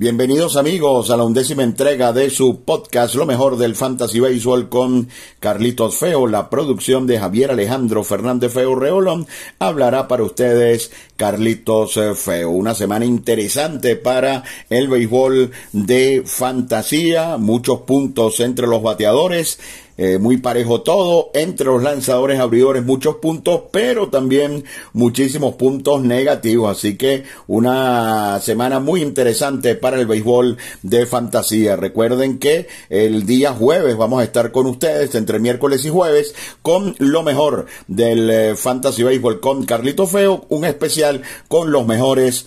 Bienvenidos amigos a la undécima entrega de su podcast Lo mejor del Fantasy Baseball con Carlitos Feo. La producción de Javier Alejandro Fernández Feo Reolón hablará para ustedes Carlitos Feo. Una semana interesante para el béisbol de fantasía. Muchos puntos entre los bateadores eh, muy parejo todo, entre los lanzadores abridores muchos puntos, pero también muchísimos puntos negativos, así que una semana muy interesante para el béisbol de fantasía. Recuerden que el día jueves vamos a estar con ustedes entre miércoles y jueves con lo mejor del eh, fantasy béisbol con Carlito Feo, un especial con los mejores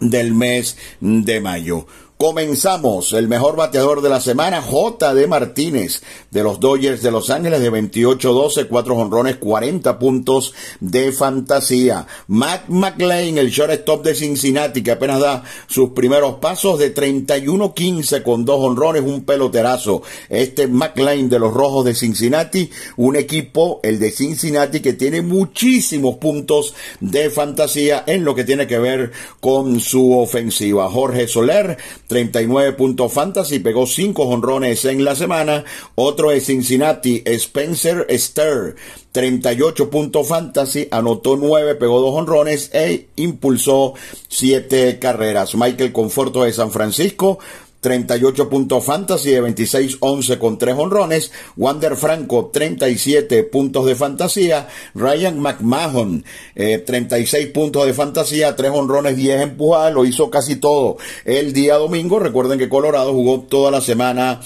del mes de mayo. Comenzamos. El mejor bateador de la semana, J. de Martínez, de los Dodgers de Los Ángeles, de 28-12, 4 honrones, 40 puntos de fantasía. Matt McLean, el shortstop de Cincinnati, que apenas da sus primeros pasos, de 31-15 con dos honrones, un peloterazo. Este McLean de los Rojos de Cincinnati, un equipo, el de Cincinnati, que tiene muchísimos puntos de fantasía en lo que tiene que ver con su ofensiva. Jorge Soler, 39 puntos fantasy, pegó 5 honrones en la semana. Otro es Cincinnati, Spencer Ster, 38 puntos fantasy, anotó 9, pegó 2 honrones e impulsó 7 carreras. Michael Conforto de San Francisco, 38 puntos fantasy de 26-11 con 3 honrones. Wander Franco, 37 puntos de fantasía. Ryan McMahon, 36 eh, puntos de fantasía, 3 honrones, 10 empujadas. Lo hizo casi todo el día domingo. Recuerden que Colorado jugó toda la semana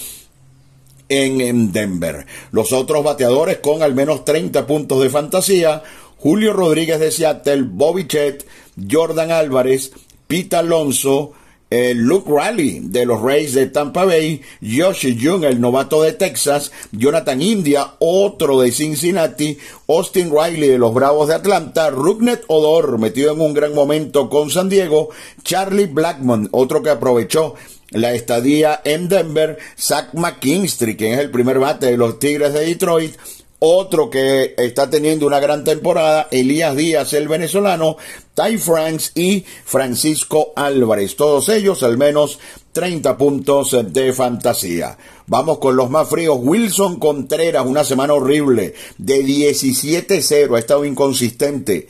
en Denver. Los otros bateadores con al menos 30 puntos de fantasía. Julio Rodríguez de Seattle, Bobby Chet, Jordan Álvarez, Pete Alonso, Luke Raleigh de los Rays de Tampa Bay, Josh Jung, el novato de Texas, Jonathan India, otro de Cincinnati, Austin Riley de los Bravos de Atlanta, Rugnet Odor, metido en un gran momento con San Diego, Charlie Blackmon, otro que aprovechó la estadía en Denver, Zach McKinstry, que es el primer bate de los Tigres de Detroit, otro que está teniendo una gran temporada, Elías Díaz, el venezolano, Ty Franks y Francisco Álvarez. Todos ellos al menos 30 puntos de fantasía. Vamos con los más fríos. Wilson Contreras, una semana horrible, de 17-0, ha estado inconsistente.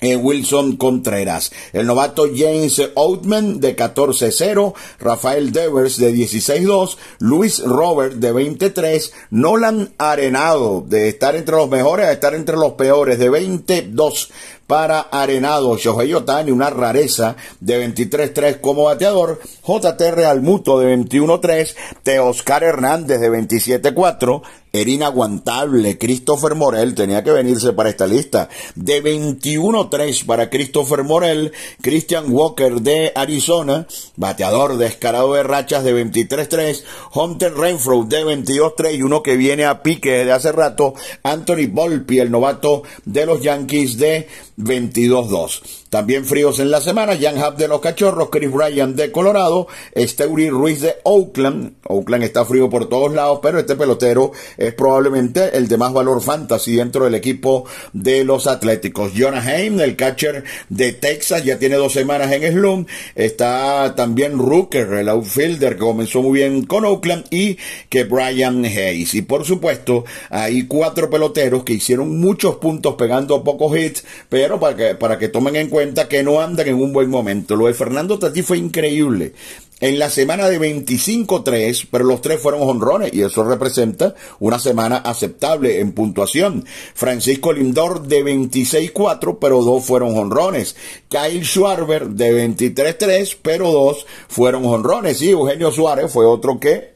Eh, Wilson Contreras. El novato James Oatman de 14-0, Rafael Devers de 16-2, Luis Robert de 23, Nolan Arenado de estar entre los mejores a estar entre los peores de 22 para Arenado, Shohei Otani, una rareza de 23-3 como bateador, JT Real Muto de 21-3, Teoscar Hernández de 27-4, era inaguantable. Christopher Morel tenía que venirse para esta lista. De 21-3 para Christopher Morel. Christian Walker de Arizona. Bateador descarado de rachas de 23-3. Hunter Renfro de 22-3. Y uno que viene a pique desde hace rato. Anthony Volpi, el novato de los Yankees de 22-2. También fríos en la semana, Jan Hub de los Cachorros, Chris Ryan de Colorado, Steuri Ruiz de Oakland. Oakland está frío por todos lados, pero este pelotero es probablemente el de más valor fantasy dentro del equipo de los Atléticos. Jonah Haim, el catcher de Texas, ya tiene dos semanas en Slum. Está también Rooker, el outfielder que comenzó muy bien con Oakland y que Brian Hayes. Y por supuesto, hay cuatro peloteros que hicieron muchos puntos pegando pocos hits, pero para que, para que tomen en cuenta cuenta que no andan en un buen momento. Lo de Fernando Tatí fue increíble. En la semana de 25-3, pero los tres fueron honrones y eso representa una semana aceptable en puntuación. Francisco Lindor de 26-4, pero dos fueron honrones. Kyle Schwarber de 23-3, pero dos fueron honrones. Y Eugenio Suárez fue otro que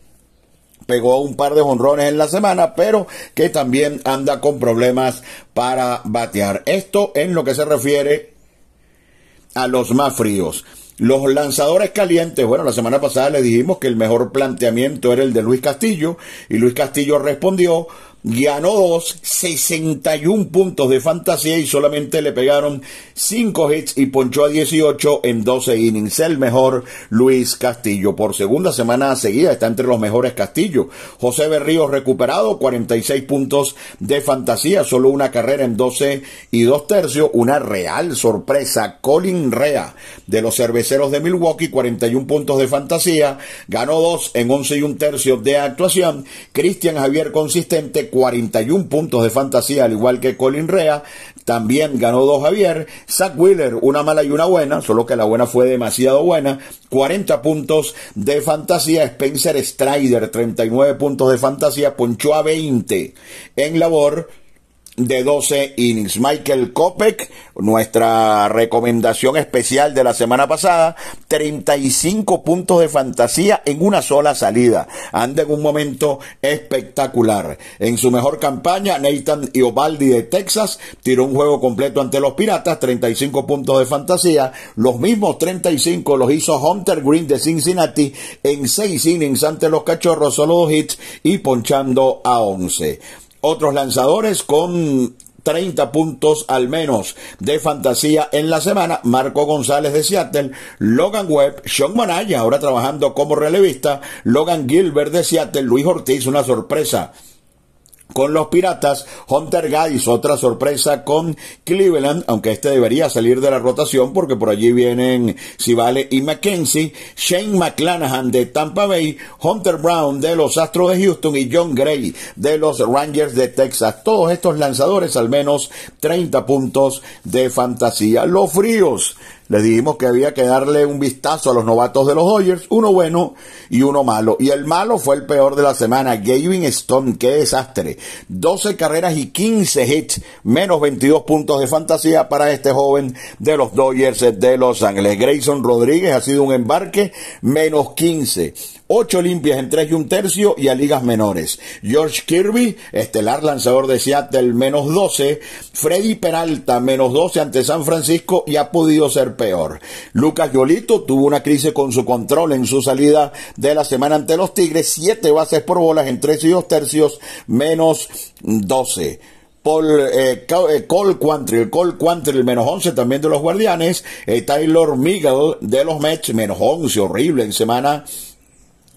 pegó un par de honrones en la semana, pero que también anda con problemas para batear. Esto en lo que se refiere a los más fríos. Los lanzadores calientes, bueno, la semana pasada le dijimos que el mejor planteamiento era el de Luis Castillo y Luis Castillo respondió ganó dos, 61 puntos de fantasía y solamente le pegaron 5 hits y ponchó a 18 en 12 innings. El mejor Luis Castillo. Por segunda semana seguida está entre los mejores Castillo. José Berrío recuperado, 46 puntos de fantasía, solo una carrera en 12 y 2 tercios. Una real sorpresa. Colin Rea de los cerveceros de Milwaukee, 41 puntos de fantasía. Ganó 2 en 11 y 1 tercio de actuación. Cristian Javier consistente, 41 puntos de fantasía, al igual que Colin Rea. También ganó dos Javier. Zach Wheeler, una mala y una buena, solo que la buena fue demasiado buena. 40 puntos de fantasía. Spencer Strider, 39 puntos de fantasía. Ponchó a 20 en labor de 12 innings. Michael Kopek, nuestra recomendación especial de la semana pasada, 35 puntos de fantasía en una sola salida. Anda en un momento espectacular. En su mejor campaña, Nathan Iobaldi de Texas tiró un juego completo ante los Piratas, 35 puntos de fantasía. Los mismos 35 los hizo Hunter Green de Cincinnati en 6 innings ante los Cachorros, solo dos hits y ponchando a 11 otros lanzadores con 30 puntos al menos de fantasía en la semana. Marco González de Seattle, Logan Webb, Sean Manaya, ahora trabajando como relevista, Logan Gilbert de Seattle, Luis Ortiz, una sorpresa con los Piratas, Hunter Guys, otra sorpresa con Cleveland, aunque este debería salir de la rotación porque por allí vienen Civale y McKenzie, Shane McClanahan de Tampa Bay, Hunter Brown de los Astros de Houston y John Gray de los Rangers de Texas. Todos estos lanzadores al menos 30 puntos de fantasía. Los fríos le dijimos que había que darle un vistazo a los novatos de los Dodgers, uno bueno y uno malo. Y el malo fue el peor de la semana, Gavin Stone, qué desastre. 12 carreras y 15 hits, menos 22 puntos de fantasía para este joven de los Dodgers de Los Ángeles. Grayson Rodríguez ha sido un embarque, menos 15. 8 limpias en 3 y un tercio y a ligas menores. George Kirby, estelar lanzador de Seattle, menos 12. Freddy Peralta, menos 12 ante San Francisco y ha podido ser peor. Lucas Yolito tuvo una crisis con su control en su salida de la semana ante los Tigres. 7 bases por bolas en 3 y 2 tercios, menos 12. Paul, eh, eh, Cole Quantrill, menos 11 también de los Guardianes, eh, Taylor Miguel de los Mets menos 11, horrible en semana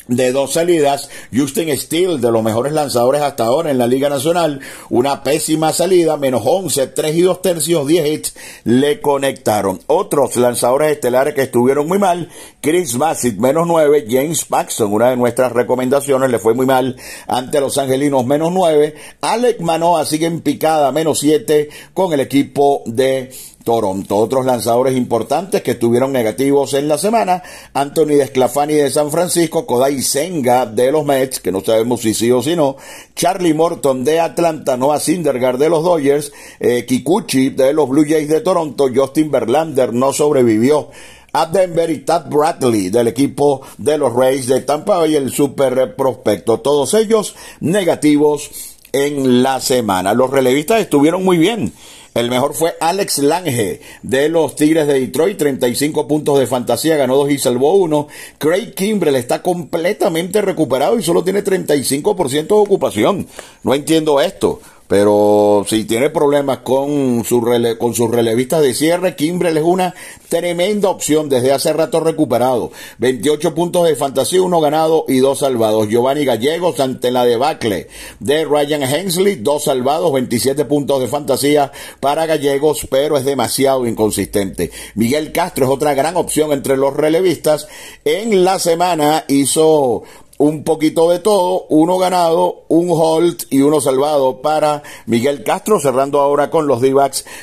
de dos salidas, Justin Steele, de los mejores lanzadores hasta ahora en la Liga Nacional, una pésima salida, menos 11, 3 y 2 tercios, 10 hits, le conectaron. Otros lanzadores estelares que estuvieron muy mal, Chris Bassett, menos 9, James Paxton, una de nuestras recomendaciones, le fue muy mal ante los angelinos, menos 9, Alec Manoa sigue en picada, menos 7, con el equipo de Toronto. Otros lanzadores importantes que estuvieron negativos en la semana, Anthony Desclafani de San Francisco, Kodai Senga de los Mets, que no sabemos si sí o si no, Charlie Morton de Atlanta, Noah Syndergaard de los Dodgers, eh, Kikuchi de los Blue Jays de Toronto, Justin Verlander no sobrevivió a Denver y Tad Bradley del equipo de los Rays de Tampa Bay, el super prospecto. Todos ellos negativos en la semana. Los relevistas estuvieron muy bien. El mejor fue Alex Lange de los Tigres de Detroit, 35 puntos de fantasía, ganó dos y salvó uno. Craig Kimbrell está completamente recuperado y solo tiene 35% de ocupación. No entiendo esto. Pero si tiene problemas con, su con sus relevistas de cierre, Kimbrel es una tremenda opción desde hace rato recuperado. 28 puntos de fantasía, uno ganado y dos salvados. Giovanni Gallegos ante la debacle de Ryan Hensley, dos salvados, 27 puntos de fantasía para Gallegos, pero es demasiado inconsistente. Miguel Castro es otra gran opción entre los relevistas. En la semana hizo un poquito de todo, uno ganado, un hold y uno salvado para Miguel Castro, cerrando ahora con los d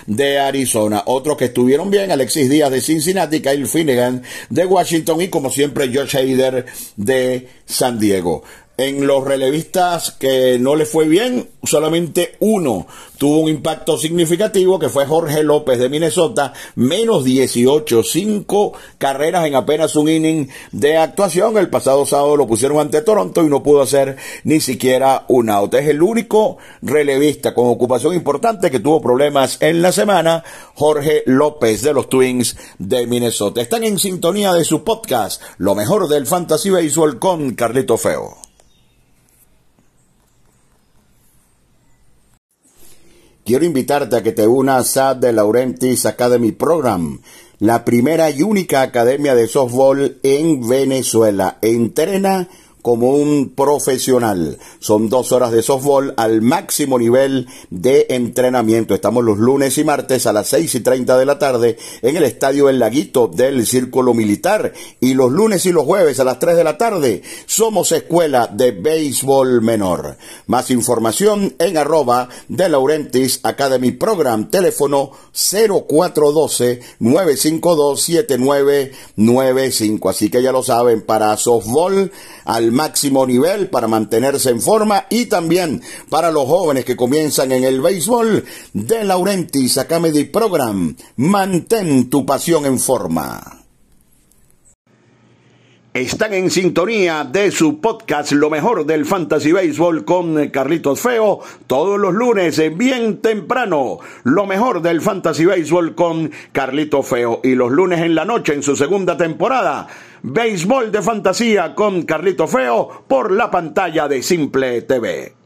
de Arizona. Otros que estuvieron bien, Alexis Díaz de Cincinnati, Kyle Finnegan de Washington y como siempre Josh Hader de San Diego. En los relevistas que no le fue bien, solamente uno tuvo un impacto significativo, que fue Jorge López de Minnesota, menos 18, cinco carreras en apenas un inning de actuación. El pasado sábado lo pusieron ante Toronto y no pudo hacer ni siquiera un out. Es el único relevista con ocupación importante que tuvo problemas en la semana, Jorge López de los Twins de Minnesota. Están en sintonía de su podcast, Lo mejor del Fantasy Baseball con Carlito Feo. Quiero invitarte a que te unas a The Laurentis Academy Program, la primera y única academia de softball en Venezuela. Entrena como un profesional. Son dos horas de softball al máximo nivel de entrenamiento. Estamos los lunes y martes a las seis y treinta de la tarde en el estadio El Laguito del Círculo Militar. Y los lunes y los jueves a las tres de la tarde somos escuela de béisbol menor. Más información en arroba de Laurentis Academy Program. Teléfono 0412-952-7995. Así que ya lo saben, para softball al máximo nivel para mantenerse en forma y también para los jóvenes que comienzan en el béisbol de Laurentis Academy Program. Mantén tu pasión en forma. Están en sintonía de su podcast Lo mejor del Fantasy Baseball con Carlitos Feo todos los lunes bien temprano. Lo mejor del Fantasy Baseball con Carlitos Feo y los lunes en la noche en su segunda temporada Béisbol de Fantasía con Carlito Feo por la pantalla de Simple TV.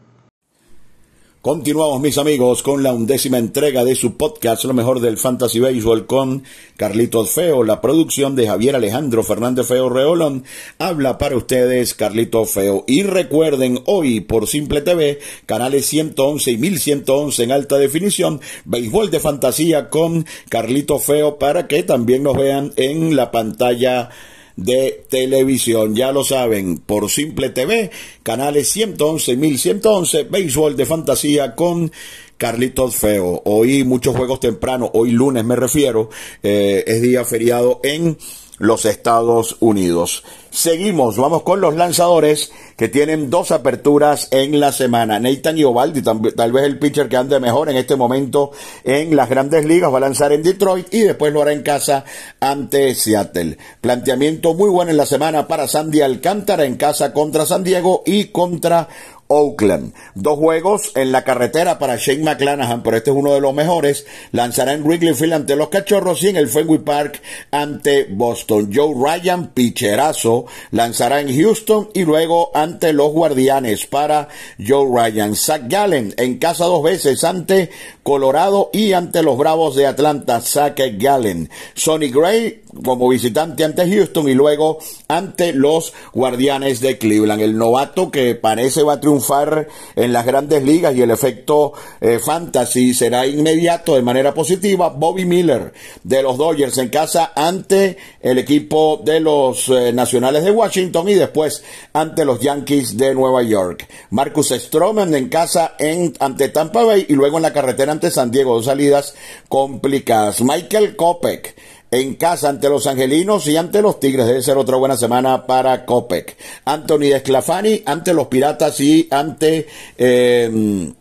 Continuamos mis amigos con la undécima entrega de su podcast Lo mejor del Fantasy Baseball con Carlitos Feo, la producción de Javier Alejandro Fernández Feo Reolón. Habla para ustedes Carlito Feo. Y recuerden hoy por Simple TV, canales 111 y 1111 en alta definición, Béisbol de Fantasía con Carlito Feo para que también nos vean en la pantalla de televisión. Ya lo saben, por Simple TV, canales 111, 1111, béisbol de fantasía con Carlitos Feo. Hoy muchos juegos temprano, hoy lunes me refiero, eh, es día feriado en los Estados Unidos. Seguimos, vamos con los lanzadores que tienen dos aperturas en la semana. Nathan Iovaldi, tal vez el pitcher que ande mejor en este momento en las grandes ligas, va a lanzar en Detroit y después lo hará en casa ante Seattle. Planteamiento muy bueno en la semana para Sandy Alcántara en casa contra San Diego y contra Oakland. Dos juegos en la carretera para Shane McClanahan, pero este es uno de los mejores. Lanzará en Wrigley Field ante los Cachorros y en el Fenway Park ante Boston. Joe Ryan, picherazo, lanzará en Houston y luego ante los Guardianes para Joe Ryan. Zach Gallen en casa dos veces ante Colorado y ante los Bravos de Atlanta. Zach Gallen. Sonny Gray como visitante ante Houston y luego ante los Guardianes de Cleveland. El novato que parece va a triunfar en las grandes ligas y el efecto eh, fantasy será inmediato de manera positiva. Bobby Miller de los Dodgers en casa ante el equipo de los eh, Nacionales de Washington y después ante los Yankees de Nueva York. Marcus Stroman en casa en, ante Tampa Bay y luego en la carretera ante San Diego. Dos salidas complicadas. Michael Kopek en casa ante los Angelinos y ante los Tigres. Debe ser otra buena semana para Copec. Anthony Desclafani ante los Piratas y ante eh,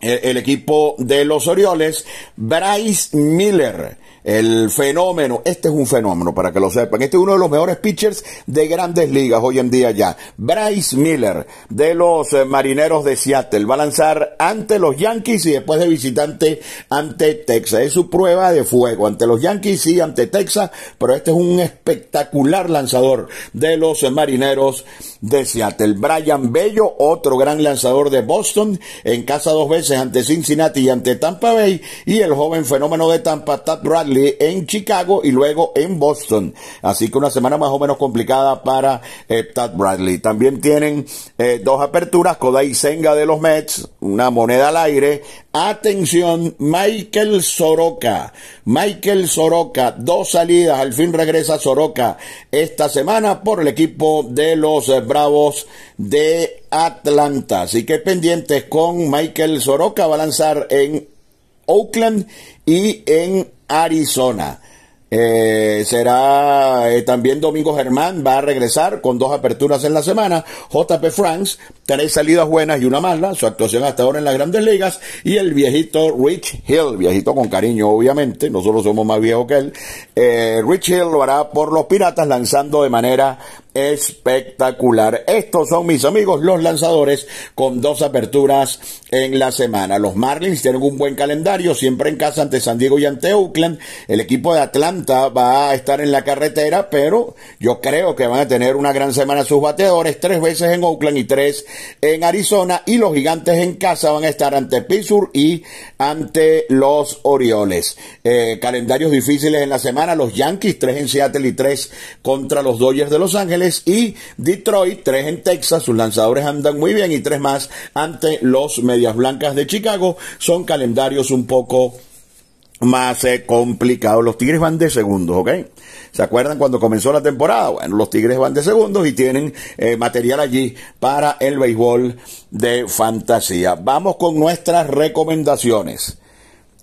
el equipo de los Orioles. Bryce Miller el fenómeno, este es un fenómeno para que lo sepan, este es uno de los mejores pitchers de grandes ligas hoy en día ya. Bryce Miller de los eh, Marineros de Seattle va a lanzar ante los Yankees y después de visitante ante Texas. Es su prueba de fuego ante los Yankees y ante Texas, pero este es un espectacular lanzador de los eh, Marineros de Seattle. Brian Bello, otro gran lanzador de Boston, en casa dos veces ante Cincinnati y ante Tampa Bay, y el joven fenómeno de Tampa, Tad Bradley, en Chicago y luego en Boston. Así que una semana más o menos complicada para eh, Tad Bradley. También tienen eh, dos aperturas, Kodai Senga de los Mets, una moneda al aire. Atención, Michael Soroka. Michael Soroka, dos salidas, al fin regresa Soroka esta semana por el equipo de los eh, Bravos de Atlanta. Así que pendientes con Michael Soroka, va a lanzar en Oakland y en Arizona. Eh, será eh, también Domingo Germán, va a regresar con dos aperturas en la semana. JP Franks, tres salidas buenas y una mala, su actuación hasta ahora en las grandes ligas. Y el viejito Rich Hill, viejito con cariño obviamente, nosotros somos más viejos que él. Eh, Rich Hill lo hará por los Piratas lanzando de manera espectacular. Estos son mis amigos los lanzadores con dos aperturas en la semana. Los Marlins tienen un buen calendario, siempre en casa ante San Diego y ante Oakland. El equipo de Atlanta va a estar en la carretera, pero yo creo que van a tener una gran semana sus bateadores, tres veces en Oakland y tres en Arizona. Y los gigantes en casa van a estar ante Pittsburgh y ante los Orioles. Eh, calendarios difíciles en la semana, los Yankees, tres en Seattle y tres contra los Dodgers de Los Ángeles y Detroit, tres en Texas, sus lanzadores andan muy bien y tres más ante los Medias Blancas de Chicago. Son calendarios un poco más eh, complicados. Los Tigres van de segundos, ¿ok? ¿Se acuerdan cuando comenzó la temporada? Bueno, los Tigres van de segundos y tienen eh, material allí para el béisbol de fantasía. Vamos con nuestras recomendaciones.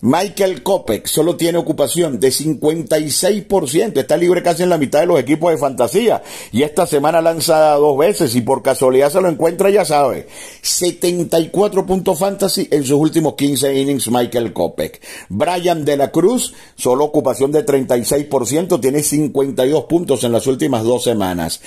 Michael Kopek solo tiene ocupación de 56%, está libre casi en la mitad de los equipos de fantasía y esta semana lanza dos veces y por casualidad se lo encuentra, ya sabe, 74 puntos fantasy en sus últimos 15 innings Michael Kopek. Brian de la Cruz, solo ocupación de 36%, tiene 52 puntos en las últimas dos semanas.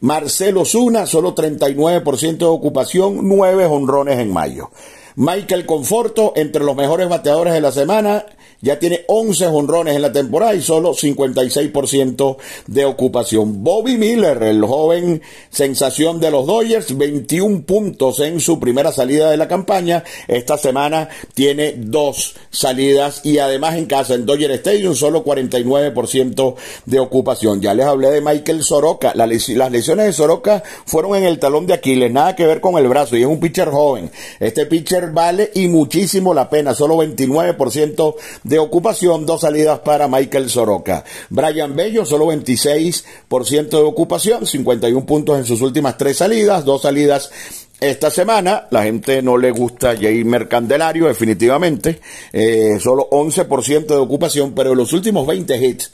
Marcelo Zuna, solo 39% de ocupación, 9 honrones en mayo. Michael Conforto, entre los mejores bateadores de la semana, ya tiene 11 honrones en la temporada y solo 56% de ocupación. Bobby Miller, el joven sensación de los Dodgers, 21 puntos en su primera salida de la campaña. Esta semana tiene dos salidas y además en casa en Dodger Stadium solo 49% de ocupación. Ya les hablé de Michael Soroka. las lesiones de Soroka fueron en el talón de Aquiles, nada que ver con el brazo y es un pitcher joven. Este pitcher vale y muchísimo la pena, solo 29% de de ocupación, dos salidas para Michael Soroka. Brian Bello, solo 26% de ocupación, 51 puntos en sus últimas tres salidas, dos salidas esta semana la gente no le gusta Jair Candelario, definitivamente. Eh, solo 11% de ocupación, pero los últimos 20 hits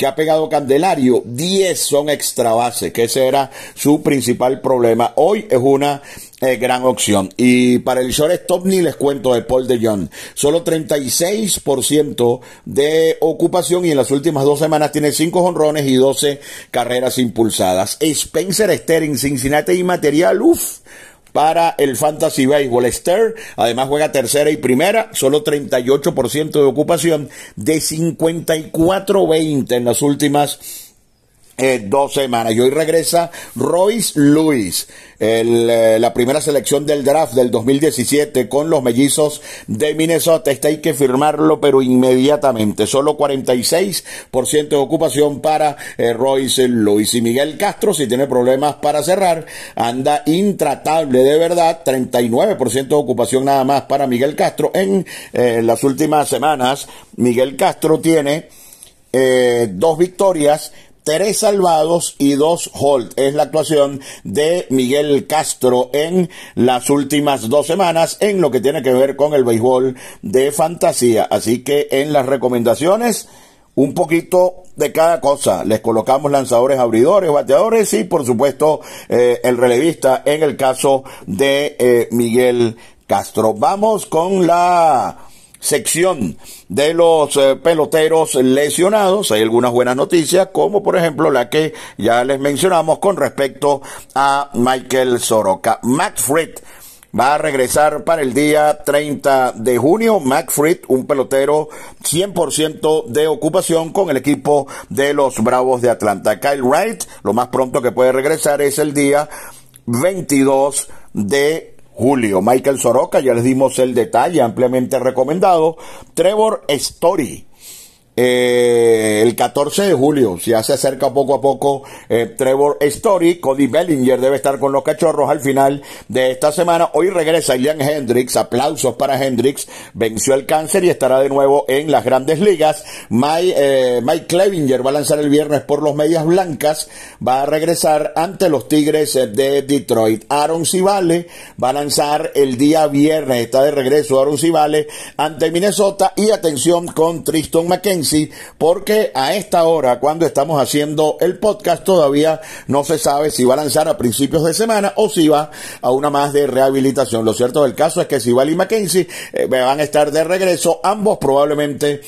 que ha pegado Candelario, 10 son extra que ese era su principal problema. Hoy es una eh, gran opción. Y para el shortstop ni les cuento de Paul de Jong. Solo 36% de ocupación y en las últimas dos semanas tiene 5 honrones y 12 carreras impulsadas. Spencer Sterling, Cincinnati y material, uff para el Fantasy Baseball. Esther, además juega tercera y primera, solo 38% de ocupación, de 54-20 en las últimas eh, dos semanas. Y hoy regresa Royce Lewis, eh, la primera selección del draft del 2017 con los mellizos de Minnesota. Este hay que firmarlo, pero inmediatamente. Solo 46% de ocupación para eh, Royce Lewis. Y Miguel Castro, si tiene problemas para cerrar, anda intratable de verdad. 39% de ocupación nada más para Miguel Castro. En las últimas semanas, Miguel Castro tiene dos victorias tres salvados y dos hold. Es la actuación de Miguel Castro en las últimas dos semanas en lo que tiene que ver con el béisbol de fantasía. Así que en las recomendaciones, un poquito de cada cosa. Les colocamos lanzadores, abridores, bateadores y por supuesto eh, el relevista en el caso de eh, Miguel Castro. Vamos con la sección de los eh, peloteros lesionados. Hay algunas buenas noticias, como por ejemplo la que ya les mencionamos con respecto a Michael Soroka. Max Fried va a regresar para el día 30 de junio. Max Fried, un pelotero 100% de ocupación con el equipo de los Bravos de Atlanta. Kyle Wright, lo más pronto que puede regresar es el día 22 de julio. Michael Soroka, ya les dimos el detalle ampliamente recomendado. Trevor Story, eh, el 14 de julio, ya se acerca poco a poco eh, Trevor Story, Cody Bellinger debe estar con los cachorros al final de esta semana. Hoy regresa Ian Hendricks, aplausos para Hendricks, venció el cáncer y estará de nuevo en las grandes ligas. Mike, eh, Mike Clevinger va a lanzar el viernes por los Medias Blancas, va a regresar ante los Tigres de Detroit. Aaron Civale va a lanzar el día viernes, está de regreso Aaron Civale ante Minnesota y atención con Tristan McKenzie porque a esta hora, cuando estamos haciendo el podcast, todavía no se sabe si va a lanzar a principios de semana o si va a una más de rehabilitación. Lo cierto del caso es que si y Mackenzie eh, van a estar de regreso, ambos probablemente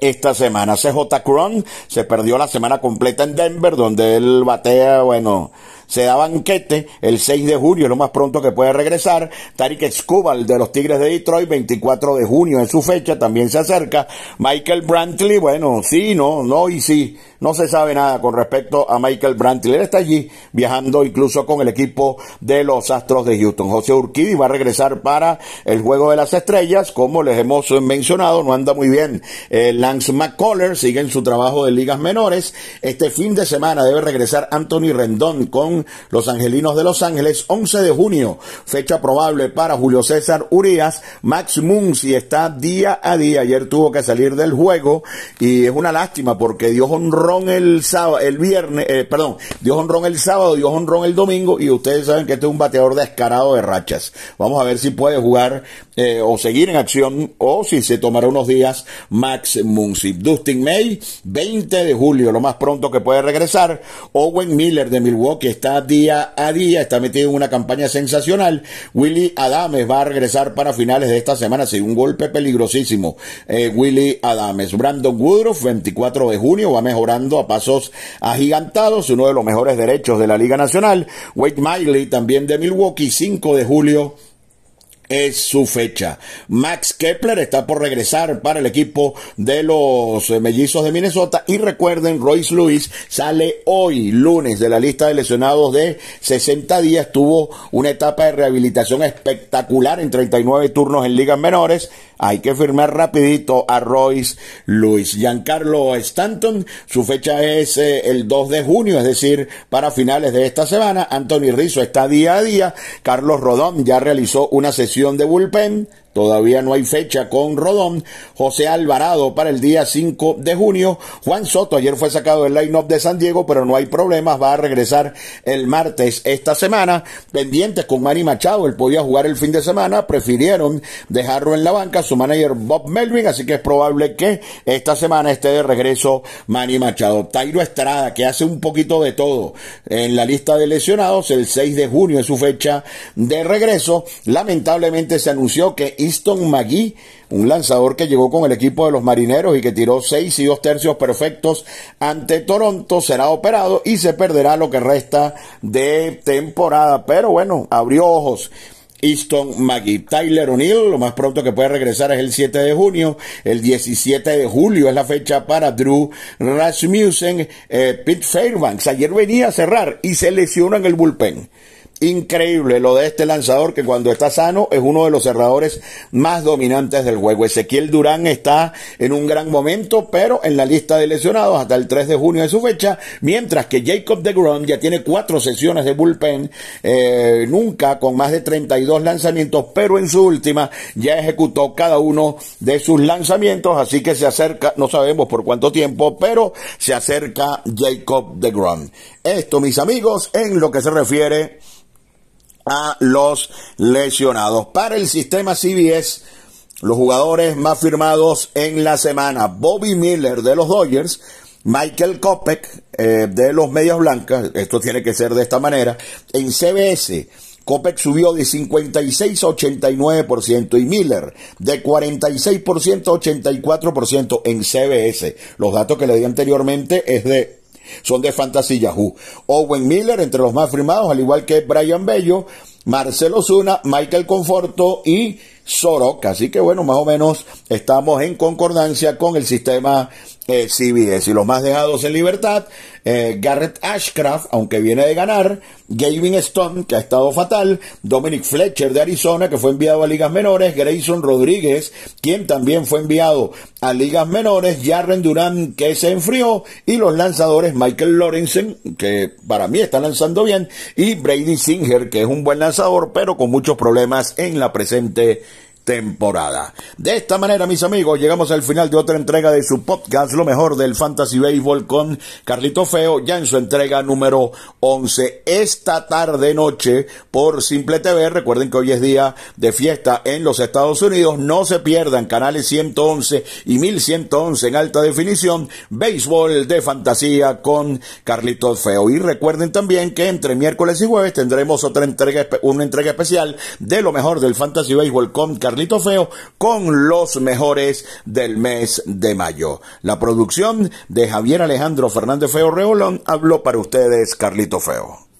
esta semana. CJ Cron se perdió la semana completa en Denver, donde él batea, bueno, se da banquete el 6 de junio, lo más pronto que puede regresar. Tarik Escobar de los Tigres de Detroit, 24 de junio es su fecha, también se acerca. Michael Brantley, bueno, sí, no, no y sí. No se sabe nada con respecto a Michael Brantley. Él está allí viajando incluso con el equipo de los Astros de Houston. José Urquidi va a regresar para el Juego de las Estrellas. Como les hemos mencionado, no anda muy bien. Eh, Lance McCullers sigue en su trabajo de ligas menores. Este fin de semana debe regresar Anthony Rendón con los Angelinos de Los Ángeles. 11 de junio, fecha probable para Julio César Urias. Max Muncy está día a día. Ayer tuvo que salir del juego y es una lástima porque dio honrón el sábado, el viernes, eh, perdón, dio honrón el sábado, dio honrón el domingo y ustedes saben que este es un bateador descarado de rachas. Vamos a ver si puede jugar eh, o seguir en acción o si se tomará unos días Max Muncy. Dustin May, 20 de julio, lo más pronto que puede regresar. Owen Miller de Milwaukee está día a día, está metido en una campaña sensacional. Willie Adames va a regresar para finales de esta semana, sí, un golpe peligrosísimo. Eh, Willie Adames. Brandon Woodruff, 24 de junio, va mejorando a pasos agigantados, uno de los mejores derechos de la Liga Nacional. Wade Miley también de Milwaukee, 5 de julio es su fecha. Max Kepler está por regresar para el equipo de los mellizos de Minnesota y recuerden, Royce Lewis sale hoy, lunes, de la lista de lesionados de 60 días. Tuvo una etapa de rehabilitación espectacular en 39 turnos en ligas menores hay que firmar rapidito a Royce Luis. Giancarlo Stanton, su fecha es eh, el 2 de junio, es decir, para finales de esta semana. Anthony Rizzo está día a día. Carlos Rodón ya realizó una sesión de bullpen. Todavía no hay fecha con Rodón. José Alvarado para el día 5 de junio. Juan Soto ayer fue sacado del line-up de San Diego, pero no hay problemas. Va a regresar el martes esta semana. Pendientes con Manny Machado. Él podía jugar el fin de semana. Prefirieron dejarlo en la banca. Su manager Bob Melvin. Así que es probable que esta semana esté de regreso Manny Machado. Tairo Estrada, que hace un poquito de todo en la lista de lesionados. El 6 de junio es su fecha de regreso. Lamentablemente se anunció que Easton McGee, un lanzador que llegó con el equipo de los marineros y que tiró seis y dos tercios perfectos ante Toronto, será operado y se perderá lo que resta de temporada. Pero bueno, abrió ojos. Easton McGee. Tyler O'Neill, lo más pronto que puede regresar es el 7 de junio. El 17 de julio es la fecha para Drew Rasmussen. Eh, Pete Fairbanks ayer venía a cerrar y se lesionó en el bullpen. Increíble lo de este lanzador que cuando está sano es uno de los cerradores más dominantes del juego. Ezequiel Durán está en un gran momento, pero en la lista de lesionados hasta el 3 de junio de su fecha, mientras que Jacob de Grom ya tiene cuatro sesiones de bullpen, eh, nunca con más de 32 lanzamientos, pero en su última ya ejecutó cada uno de sus lanzamientos, así que se acerca, no sabemos por cuánto tiempo, pero se acerca Jacob de Grom. Esto, mis amigos, en lo que se refiere a los lesionados. Para el sistema CBS, los jugadores más firmados en la semana, Bobby Miller de los Dodgers, Michael Kopek eh, de los Medias Blancas, esto tiene que ser de esta manera, en CBS. Kopek subió de 56 a 89% y Miller de 46% a 84% en CBS. Los datos que le di anteriormente es de son de Fantasy Yahoo. Owen Miller, entre los más firmados, al igual que Brian Bello, Marcelo Zuna, Michael Conforto y Soroka. Así que bueno, más o menos estamos en concordancia con el sistema eh, CBS. Y los más dejados en libertad, eh, Garrett Ashcraft, aunque viene de ganar, Gavin Stone, que ha estado fatal, Dominic Fletcher de Arizona, que fue enviado a ligas menores, Grayson Rodríguez, quien también fue enviado a ligas menores, Jarren Durán, que se enfrió, y los lanzadores Michael Lorenzen, que para mí está lanzando bien, y Brady Singer, que es un buen lanzador, pero con muchos problemas en la presente temporada. De esta manera, mis amigos, llegamos al final de otra entrega de su podcast, lo mejor del Fantasy Baseball con Carlito Feo, ya en su entrega número 11. Esta tarde noche por Simple TV, recuerden que hoy es día de fiesta en los Estados Unidos, no se pierdan canales 111 y 1111 en alta definición, béisbol de fantasía con Carlito Feo. Y recuerden también que entre miércoles y jueves tendremos otra entrega, una entrega especial de lo mejor del Fantasy Baseball con Carlito Feo con los mejores del mes de mayo. La producción de Javier Alejandro Fernández Feo Reolón habló para ustedes Carlito Feo.